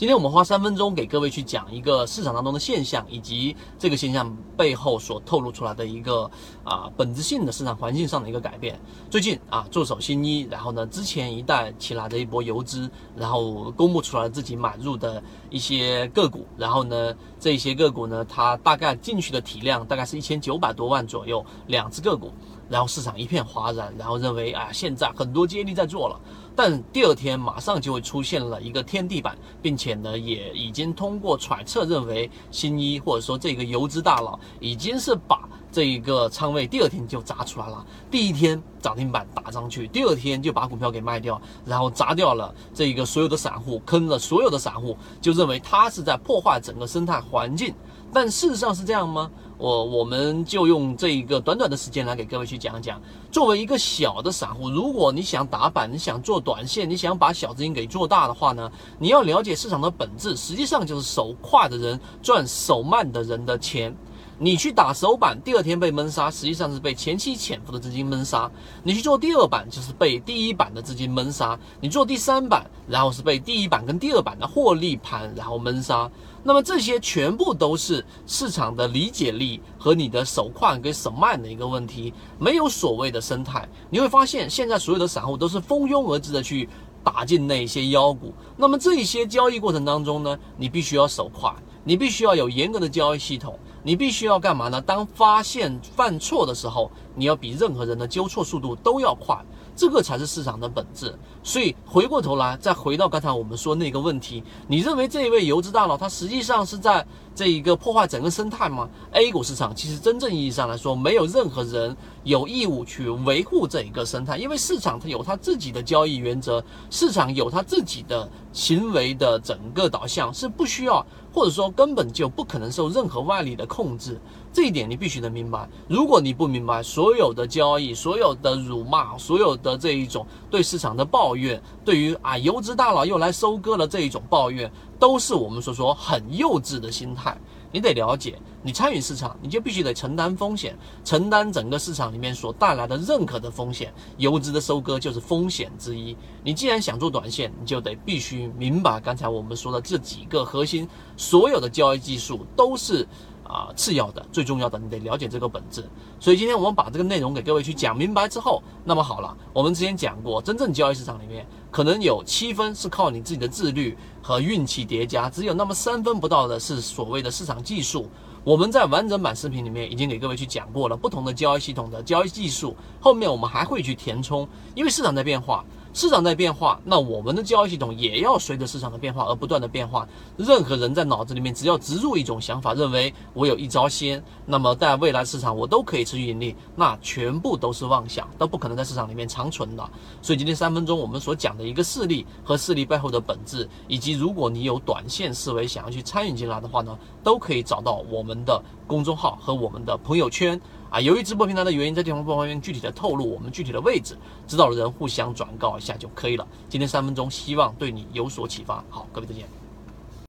今天我们花三分钟给各位去讲一个市场当中的现象，以及这个现象背后所透露出来的一个啊本质性的市场环境上的一个改变。最近啊，做手新一，然后呢，之前一带起来的一波游资，然后公布出来自己买入的一些个股，然后呢，这些个股呢，它大概进去的体量大概是一千九百多万左右，两只个股。然后市场一片哗然，然后认为啊，现在很多接力在做了，但第二天马上就会出现了一个天地板，并且呢，也已经通过揣测认为新一或者说这个游资大佬已经是把这一个仓位第二天就砸出来了，第一天涨停板打上去，第二天就把股票给卖掉，然后砸掉了这一个所有的散户，坑了所有的散户，就认为他是在破坏整个生态环境，但事实上是这样吗？我我们就用这一个短短的时间来给各位去讲讲。作为一个小的散户，如果你想打板，你想做短线，你想把小资金给做大的话呢，你要了解市场的本质，实际上就是手快的人赚手慢的人的钱。你去打首板，第二天被闷杀，实际上是被前期潜伏的资金闷杀；你去做第二板，就是被第一板的资金闷杀；你做第三板，然后是被第一板跟第二板的获利盘然后闷杀。那么这些全部都是市场的理解力和你的手快跟手慢的一个问题，没有所谓的生态。你会发现，现在所有的散户都是蜂拥而至的去打进那些妖股。那么这一些交易过程当中呢，你必须要手快，你必须要有严格的交易系统。你必须要干嘛呢？当发现犯错的时候，你要比任何人的纠错速度都要快，这个才是市场的本质。所以回过头来，再回到刚才我们说那个问题，你认为这一位游资大佬他实际上是在这一个破坏整个生态吗？A 股市场其实真正意义上来说，没有任何人有义务去维护这一个生态，因为市场它有它自己的交易原则，市场有它自己的行为的整个导向，是不需要。或者说根本就不可能受任何外力的控制，这一点你必须得明白。如果你不明白，所有的交易、所有的辱骂、所有的这一种对市场的抱怨，对于啊游资大佬又来收割了这一种抱怨，都是我们所说很幼稚的心态。你得了解，你参与市场，你就必须得承担风险，承担整个市场里面所带来的任何的风险。游资的收割就是风险之一。你既然想做短线，你就得必须明白刚才我们说的这几个核心，所有的交易技术都是。啊，次要的，最重要的，你得了解这个本质。所以今天我们把这个内容给各位去讲明白之后，那么好了，我们之前讲过，真正交易市场里面可能有七分是靠你自己的自律和运气叠加，只有那么三分不到的是所谓的市场技术。我们在完整版视频里面已经给各位去讲过了不同的交易系统的交易技术，后面我们还会去填充，因为市场在变化。市场在变化，那我们的交易系统也要随着市场的变化而不断的变化。任何人在脑子里面只要植入一种想法，认为我有一招先，那么在未来市场我都可以持续盈利，那全部都是妄想，都不可能在市场里面长存的。所以今天三分钟我们所讲的一个事例和事例背后的本质，以及如果你有短线思维想要去参与进来的话呢，都可以找到我们的公众号和我们的朋友圈。啊，由于直播平台的原因，在地方不方便具体的透露我们具体的位置，知道的人互相转告一下就可以了。今天三分钟，希望对你有所启发。好，各位再见。